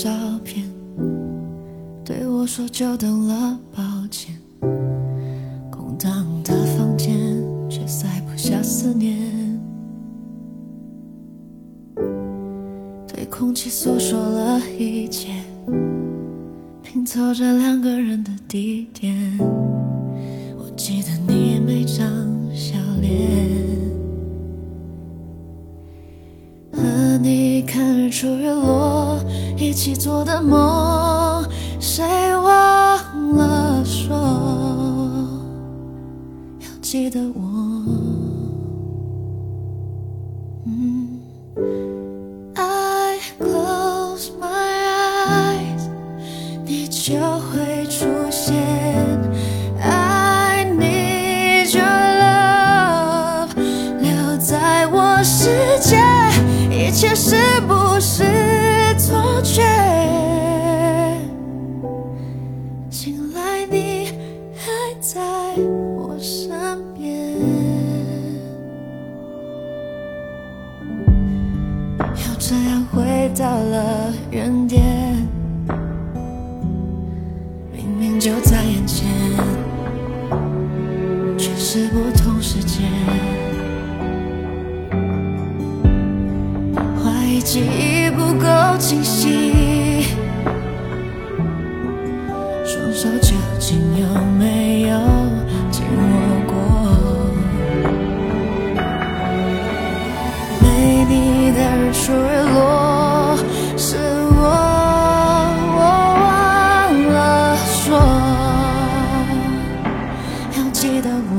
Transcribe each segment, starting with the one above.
照片，对我说久等了，抱歉。空荡的房间，却塞不下思念。对空气诉说了一切，拼凑着两个人的地点。我记得你每张笑脸。和你看日出日落，一起做的梦，谁忘了说要记得我？嗯，I close my eyes，你就会出现。I need your love，留在我世界。一切是不我身边，又这样回到了原点，明明就在眼前，却是不同时间。怀疑记忆不够清晰，的我。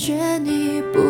觉你不